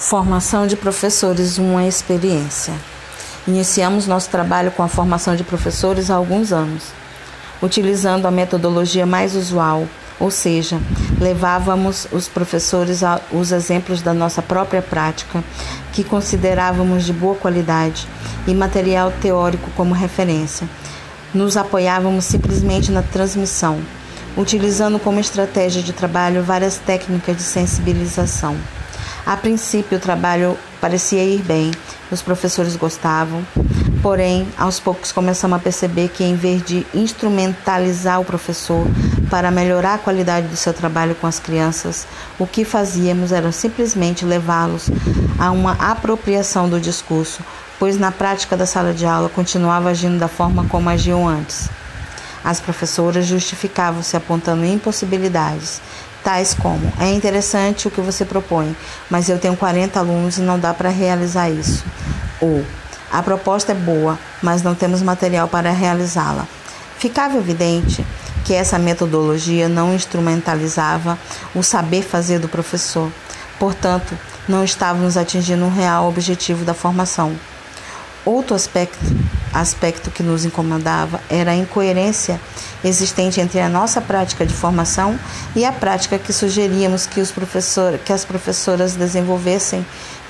Formação de professores, uma experiência. Iniciamos nosso trabalho com a formação de professores há alguns anos, utilizando a metodologia mais usual, ou seja, levávamos os professores aos exemplos da nossa própria prática, que considerávamos de boa qualidade, e material teórico como referência. Nos apoiávamos simplesmente na transmissão, utilizando como estratégia de trabalho várias técnicas de sensibilização. A princípio, o trabalho parecia ir bem, os professores gostavam, porém, aos poucos começamos a perceber que, em vez de instrumentalizar o professor para melhorar a qualidade do seu trabalho com as crianças, o que fazíamos era simplesmente levá-los a uma apropriação do discurso, pois na prática da sala de aula continuava agindo da forma como agiam antes. As professoras justificavam-se apontando impossibilidades, tais como: é interessante o que você propõe, mas eu tenho 40 alunos e não dá para realizar isso. Ou a proposta é boa, mas não temos material para realizá-la. Ficava evidente que essa metodologia não instrumentalizava o saber fazer do professor. Portanto, não estávamos atingindo o real objetivo da formação. Outro aspecto, aspecto que nos incomodava era a incoerência existente entre a nossa prática de formação e a prática que sugeríamos que, os professor, que as professoras desenvolvessem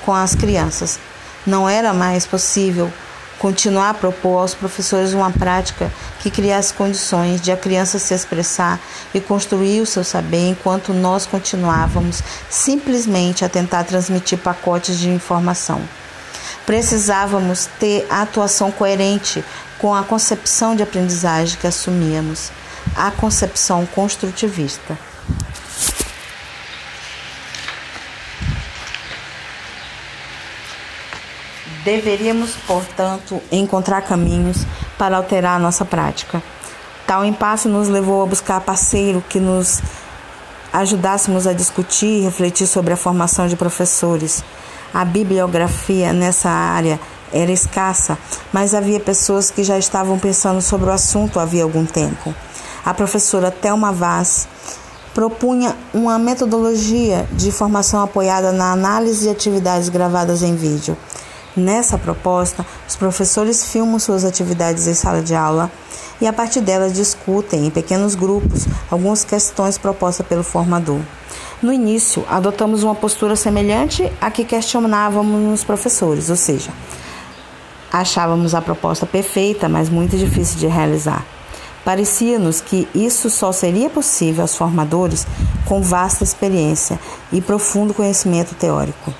com as crianças. Não era mais possível continuar a propor aos professores uma prática que criasse condições de a criança se expressar e construir o seu saber, enquanto nós continuávamos simplesmente a tentar transmitir pacotes de informação. Precisávamos ter a atuação coerente com a concepção de aprendizagem que assumíamos, a concepção construtivista. Deveríamos, portanto, encontrar caminhos para alterar a nossa prática. Tal impasse nos levou a buscar parceiro que nos ajudássemos a discutir e refletir sobre a formação de professores a bibliografia nessa área era escassa, mas havia pessoas que já estavam pensando sobre o assunto havia algum tempo. A professora Thelma Vaz propunha uma metodologia de formação apoiada na análise de atividades gravadas em vídeo. Nessa proposta, os professores filmam suas atividades em sala de aula e, a partir delas, discutem em pequenos grupos algumas questões propostas pelo formador. No início, adotamos uma postura semelhante à que questionávamos nos professores, ou seja, achávamos a proposta perfeita, mas muito difícil de realizar. Parecia-nos que isso só seria possível aos formadores com vasta experiência e profundo conhecimento teórico.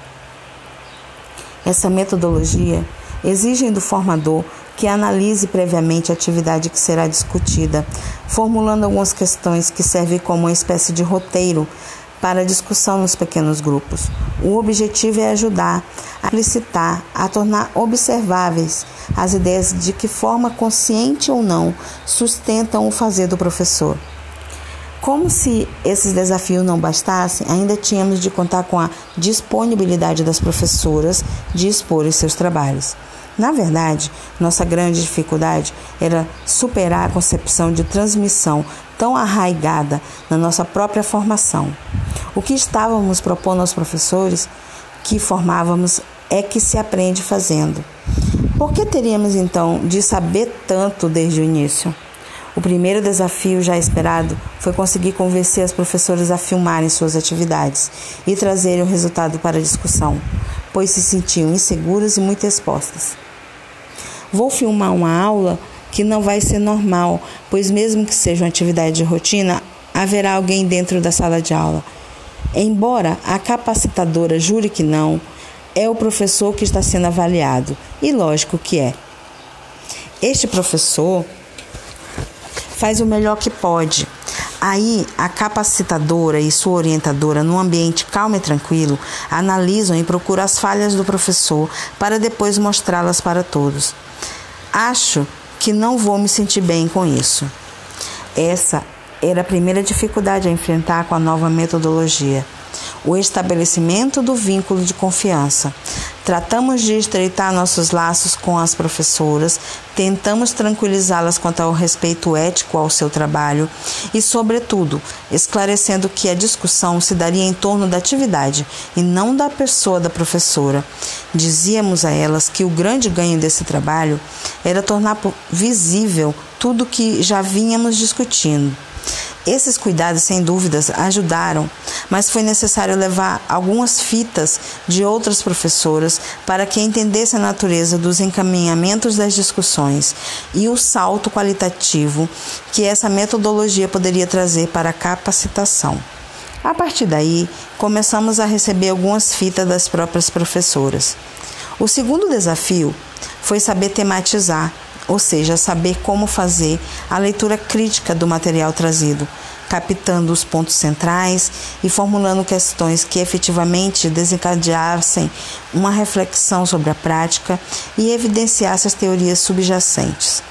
Essa metodologia exige do formador que analise previamente a atividade que será discutida, formulando algumas questões que servem como uma espécie de roteiro para discussão nos pequenos grupos. O objetivo é ajudar a explicitar, a tornar observáveis as ideias de que forma consciente ou não sustentam o fazer do professor. Como se esses desafios não bastassem, ainda tínhamos de contar com a disponibilidade das professoras de expor seus trabalhos. Na verdade, nossa grande dificuldade era superar a concepção de transmissão tão arraigada na nossa própria formação. O que estávamos propondo aos professores que formávamos é que se aprende fazendo. Por que teríamos então de saber tanto desde o início? O primeiro desafio já esperado foi conseguir convencer as professoras a filmarem suas atividades e trazerem o resultado para a discussão, pois se sentiam inseguras e muito expostas. Vou filmar uma aula que não vai ser normal, pois, mesmo que seja uma atividade de rotina, haverá alguém dentro da sala de aula. Embora a capacitadora jure que não, é o professor que está sendo avaliado, e lógico que é. Este professor faz o melhor que pode. Aí, a capacitadora e sua orientadora, num ambiente calmo e tranquilo, analisam e procuram as falhas do professor para depois mostrá-las para todos. Acho que não vou me sentir bem com isso. Essa era a primeira dificuldade a enfrentar com a nova metodologia, o estabelecimento do vínculo de confiança. Tratamos de estreitar nossos laços com as professoras, tentamos tranquilizá-las quanto ao respeito ético ao seu trabalho e, sobretudo, esclarecendo que a discussão se daria em torno da atividade e não da pessoa da professora. Dizíamos a elas que o grande ganho desse trabalho era tornar visível tudo que já vínhamos discutindo. Esses cuidados, sem dúvidas, ajudaram, mas foi necessário levar algumas fitas de outras professoras para que entendesse a natureza dos encaminhamentos das discussões e o salto qualitativo que essa metodologia poderia trazer para a capacitação. A partir daí, começamos a receber algumas fitas das próprias professoras. O segundo desafio foi saber tematizar ou seja, saber como fazer a leitura crítica do material trazido, captando os pontos centrais e formulando questões que efetivamente desencadeassem uma reflexão sobre a prática e evidenciassem as teorias subjacentes.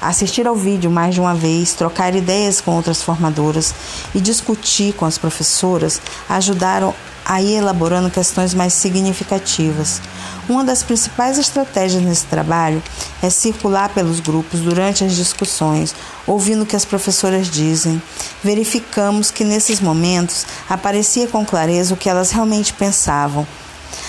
Assistir ao vídeo mais de uma vez, trocar ideias com outras formadoras e discutir com as professoras ajudaram a ir elaborando questões mais significativas. Uma das principais estratégias nesse trabalho é circular pelos grupos durante as discussões, ouvindo o que as professoras dizem. Verificamos que nesses momentos aparecia com clareza o que elas realmente pensavam.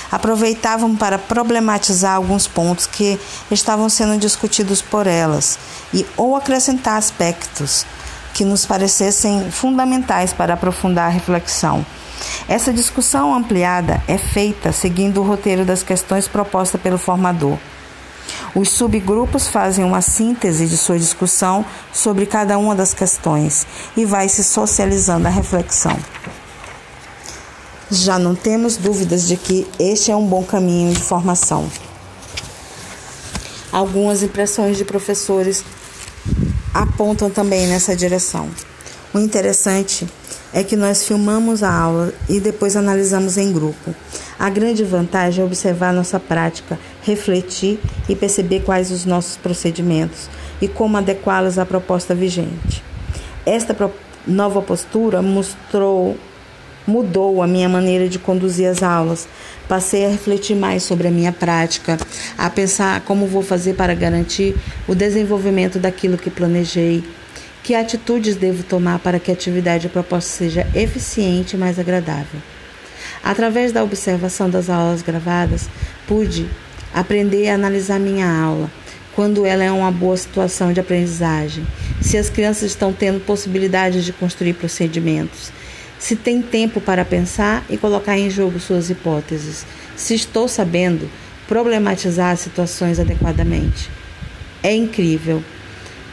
Aproveitavam para problematizar alguns pontos que estavam sendo discutidos por elas e ou acrescentar aspectos que nos parecessem fundamentais para aprofundar a reflexão. Essa discussão ampliada é feita seguindo o roteiro das questões propostas pelo formador. Os subgrupos fazem uma síntese de sua discussão sobre cada uma das questões e vai se socializando a reflexão. Já não temos dúvidas de que este é um bom caminho de formação. Algumas impressões de professores apontam também nessa direção. O interessante é que nós filmamos a aula e depois analisamos em grupo. A grande vantagem é observar nossa prática, refletir e perceber quais os nossos procedimentos e como adequá-los à proposta vigente. Esta nova postura mostrou mudou a minha maneira de conduzir as aulas. Passei a refletir mais sobre a minha prática, a pensar como vou fazer para garantir o desenvolvimento daquilo que planejei, que atitudes devo tomar para que a atividade proposta seja eficiente e mais agradável? Através da observação das aulas gravadas, pude aprender a analisar minha aula, quando ela é uma boa situação de aprendizagem, se as crianças estão tendo possibilidade de construir procedimentos, se tem tempo para pensar e colocar em jogo suas hipóteses, se estou sabendo problematizar as situações adequadamente. É incrível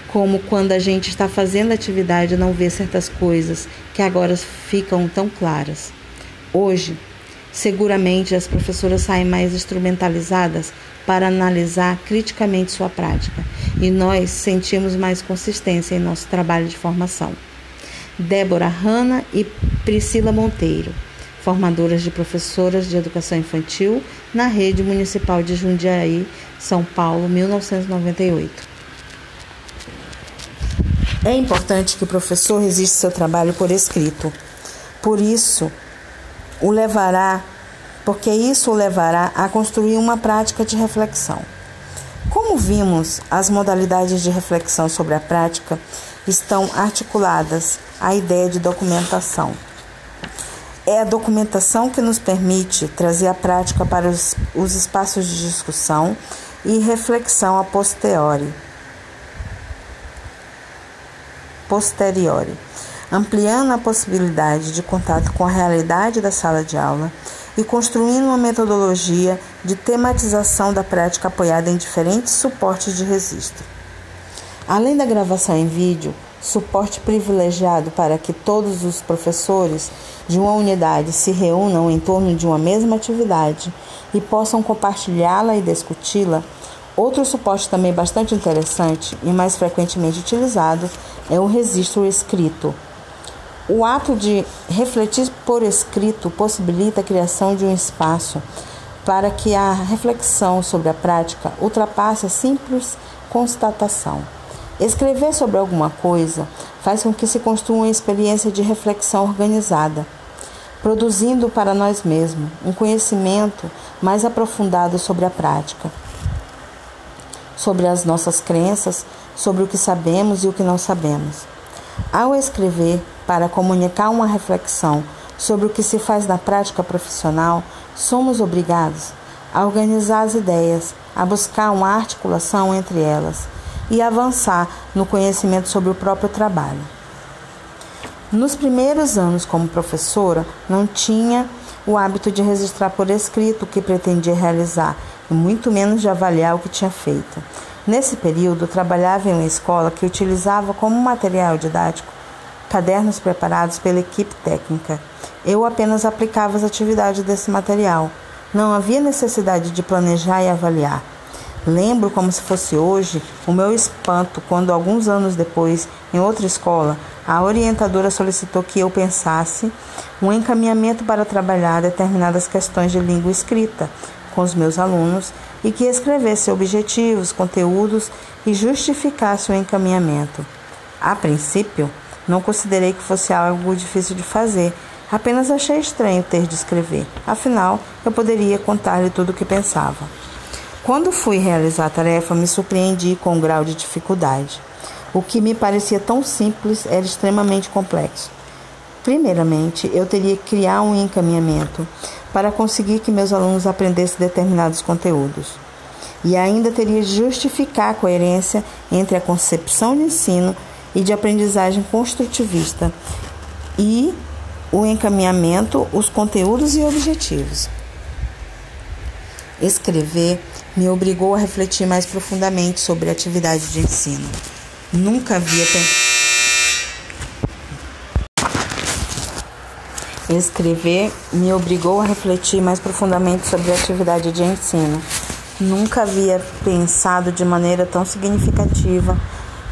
como quando a gente está fazendo atividade não vê certas coisas que agora ficam tão claras. Hoje, seguramente as professoras saem mais instrumentalizadas para analisar criticamente sua prática e nós sentimos mais consistência em nosso trabalho de formação. Débora Hanna e Priscila Monteiro, formadoras de professoras de educação infantil na Rede Municipal de Jundiaí, São Paulo, 1998. É importante que o professor registre seu trabalho por escrito. Por isso, o levará, porque isso o levará a construir uma prática de reflexão. Como vimos, as modalidades de reflexão sobre a prática estão articuladas à ideia de documentação. É a documentação que nos permite trazer a prática para os, os espaços de discussão e reflexão a posteriori posteriori, ampliando a possibilidade de contato com a realidade da sala de aula e construindo uma metodologia de tematização da prática apoiada em diferentes suportes de registro. Além da gravação em vídeo, suporte privilegiado para que todos os professores de uma unidade se reúnam em torno de uma mesma atividade e possam compartilhá-la e discuti-la, Outro suporte também bastante interessante e mais frequentemente utilizado é o registro escrito. O ato de refletir por escrito possibilita a criação de um espaço para que a reflexão sobre a prática ultrapasse a simples constatação. Escrever sobre alguma coisa faz com que se construa uma experiência de reflexão organizada produzindo para nós mesmos um conhecimento mais aprofundado sobre a prática, sobre as nossas crenças, sobre o que sabemos e o que não sabemos. Ao escrever para comunicar uma reflexão sobre o que se faz na prática profissional, somos obrigados a organizar as ideias, a buscar uma articulação entre elas e avançar no conhecimento sobre o próprio trabalho. Nos primeiros anos como professora, não tinha o hábito de registrar por escrito o que pretendia realizar, e muito menos de avaliar o que tinha feito. Nesse período, trabalhava em uma escola que utilizava como material didático cadernos preparados pela equipe técnica. Eu apenas aplicava as atividades desse material. Não havia necessidade de planejar e avaliar. Lembro como se fosse hoje o meu espanto quando, alguns anos depois, em outra escola, a orientadora solicitou que eu pensasse um encaminhamento para trabalhar determinadas questões de língua escrita com os meus alunos e que escrevesse objetivos, conteúdos e justificasse o encaminhamento. A princípio, não considerei que fosse algo difícil de fazer, apenas achei estranho ter de escrever. Afinal, eu poderia contar-lhe tudo o que pensava. Quando fui realizar a tarefa, me surpreendi com um grau de dificuldade. O que me parecia tão simples era extremamente complexo. Primeiramente, eu teria que criar um encaminhamento para conseguir que meus alunos aprendessem determinados conteúdos. E ainda teria de justificar a coerência entre a concepção de ensino e de aprendizagem construtivista e o encaminhamento, os conteúdos e objetivos. Escrever me obrigou a refletir mais profundamente sobre a atividade de ensino. Nunca havia Escrever me obrigou a refletir mais profundamente sobre a atividade de ensino. Nunca havia pensado de maneira tão significativa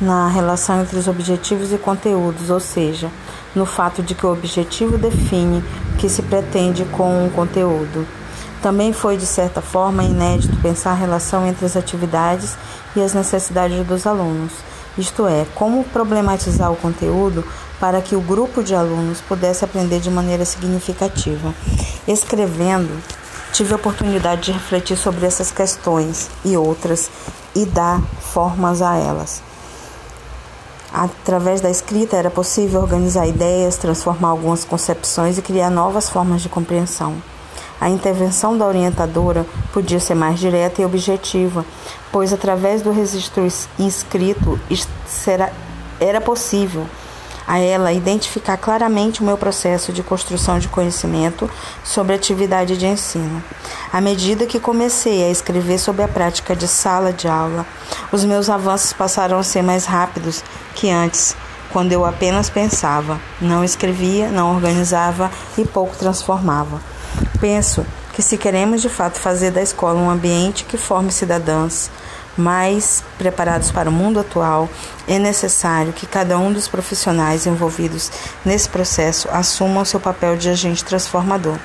na relação entre os objetivos e conteúdos, ou seja, no fato de que o objetivo define o que se pretende com o conteúdo. Também foi, de certa forma, inédito pensar a relação entre as atividades e as necessidades dos alunos, isto é, como problematizar o conteúdo para que o grupo de alunos pudesse aprender de maneira significativa. Escrevendo, tive a oportunidade de refletir sobre essas questões e outras e dar formas a elas. Através da escrita era possível organizar ideias, transformar algumas concepções e criar novas formas de compreensão. A intervenção da orientadora podia ser mais direta e objetiva, pois através do registro inscrito era possível a ela identificar claramente o meu processo de construção de conhecimento sobre atividade de ensino. À medida que comecei a escrever sobre a prática de sala de aula, os meus avanços passaram a ser mais rápidos que antes, quando eu apenas pensava, não escrevia, não organizava e pouco transformava. Penso que se queremos de fato fazer da escola um ambiente que forme cidadãos mais preparados para o mundo atual, é necessário que cada um dos profissionais envolvidos nesse processo assuma o seu papel de agente transformador.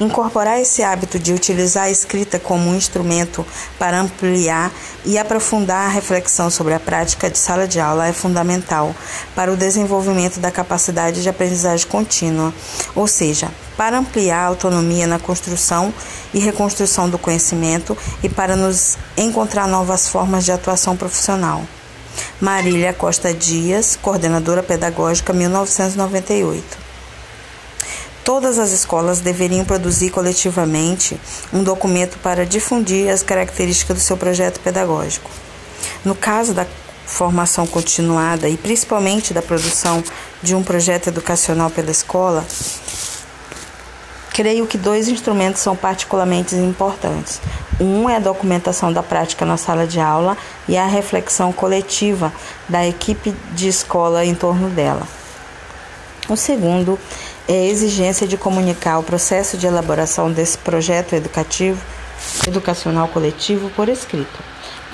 Incorporar esse hábito de utilizar a escrita como um instrumento para ampliar e aprofundar a reflexão sobre a prática de sala de aula é fundamental para o desenvolvimento da capacidade de aprendizagem contínua, ou seja, para ampliar a autonomia na construção e reconstrução do conhecimento e para nos encontrar novas formas de atuação profissional. Marília Costa Dias, coordenadora pedagógica 1998. Todas as escolas deveriam produzir coletivamente um documento para difundir as características do seu projeto pedagógico. No caso da formação continuada e principalmente da produção de um projeto educacional pela escola, creio que dois instrumentos são particularmente importantes. Um é a documentação da prática na sala de aula e a reflexão coletiva da equipe de escola em torno dela. O segundo é a exigência de comunicar o processo de elaboração desse projeto educativo, educacional coletivo por escrito,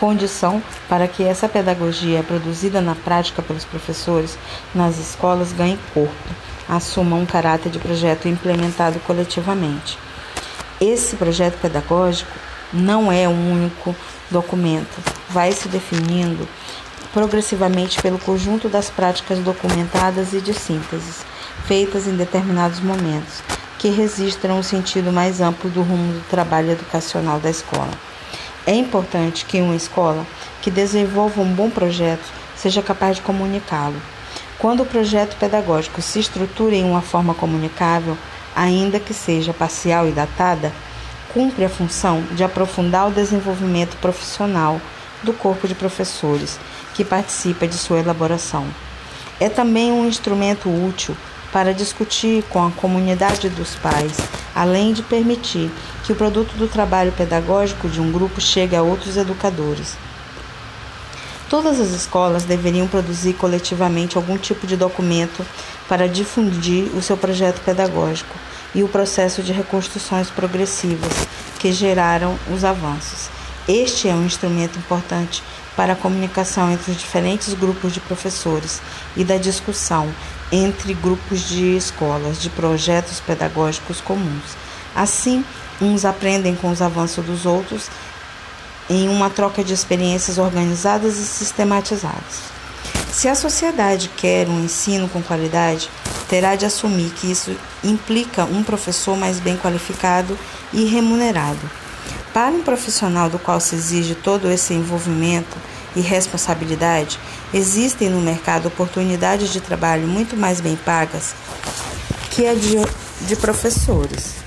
condição para que essa pedagogia produzida na prática pelos professores nas escolas ganhe corpo, assuma um caráter de projeto implementado coletivamente. Esse projeto pedagógico não é um único documento, vai se definindo progressivamente pelo conjunto das práticas documentadas e de síntese feitas em determinados momentos, que registram o sentido mais amplo do rumo do trabalho educacional da escola. É importante que uma escola que desenvolva um bom projeto seja capaz de comunicá-lo. Quando o projeto pedagógico se estrutura em uma forma comunicável, ainda que seja parcial e datada, cumpre a função de aprofundar o desenvolvimento profissional do corpo de professores que participa de sua elaboração. É também um instrumento útil para discutir com a comunidade dos pais, além de permitir que o produto do trabalho pedagógico de um grupo chegue a outros educadores. Todas as escolas deveriam produzir coletivamente algum tipo de documento para difundir o seu projeto pedagógico e o processo de reconstruções progressivas que geraram os avanços. Este é um instrumento importante para a comunicação entre os diferentes grupos de professores e da discussão entre grupos de escolas de projetos pedagógicos comuns. Assim, uns aprendem com os avanços dos outros em uma troca de experiências organizadas e sistematizadas. Se a sociedade quer um ensino com qualidade, terá de assumir que isso implica um professor mais bem qualificado e remunerado. Para um profissional do qual se exige todo esse envolvimento e responsabilidade, existem no mercado oportunidades de trabalho muito mais bem pagas que a de, de professores.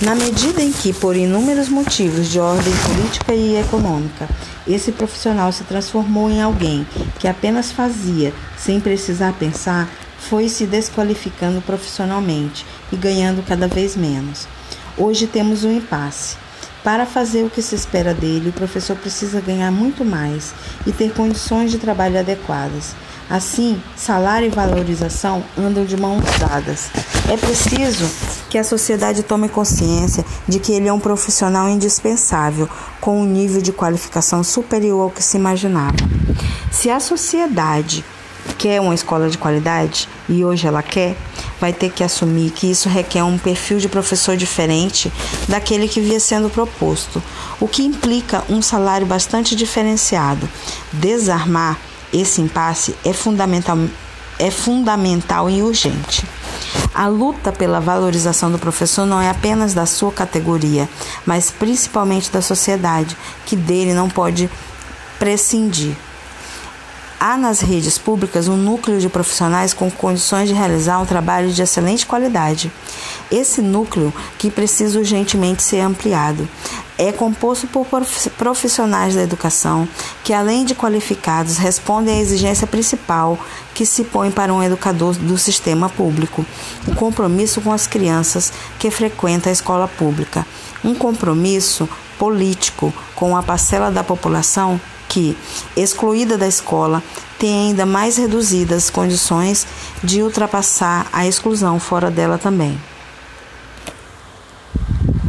Na medida em que, por inúmeros motivos de ordem política e econômica, esse profissional se transformou em alguém que apenas fazia sem precisar pensar, foi se desqualificando profissionalmente e ganhando cada vez menos. Hoje temos um impasse. Para fazer o que se espera dele, o professor precisa ganhar muito mais e ter condições de trabalho adequadas. Assim, salário e valorização andam de mãos dadas. É preciso que a sociedade tome consciência de que ele é um profissional indispensável, com um nível de qualificação superior ao que se imaginava. Se a sociedade quer uma escola de qualidade, e hoje ela quer, vai ter que assumir que isso requer um perfil de professor diferente daquele que via sendo proposto, o que implica um salário bastante diferenciado. Desarmar esse impasse é fundamental, é fundamental e urgente. A luta pela valorização do professor não é apenas da sua categoria, mas principalmente da sociedade, que dele não pode prescindir. Há nas redes públicas um núcleo de profissionais com condições de realizar um trabalho de excelente qualidade. Esse núcleo, que precisa urgentemente ser ampliado, é composto por profissionais da educação que, além de qualificados, respondem à exigência principal que se põe para um educador do sistema público: o compromisso com as crianças que frequentam a escola pública. Um compromisso político com a parcela da população que, excluída da escola, tem ainda mais reduzidas condições de ultrapassar a exclusão fora dela também.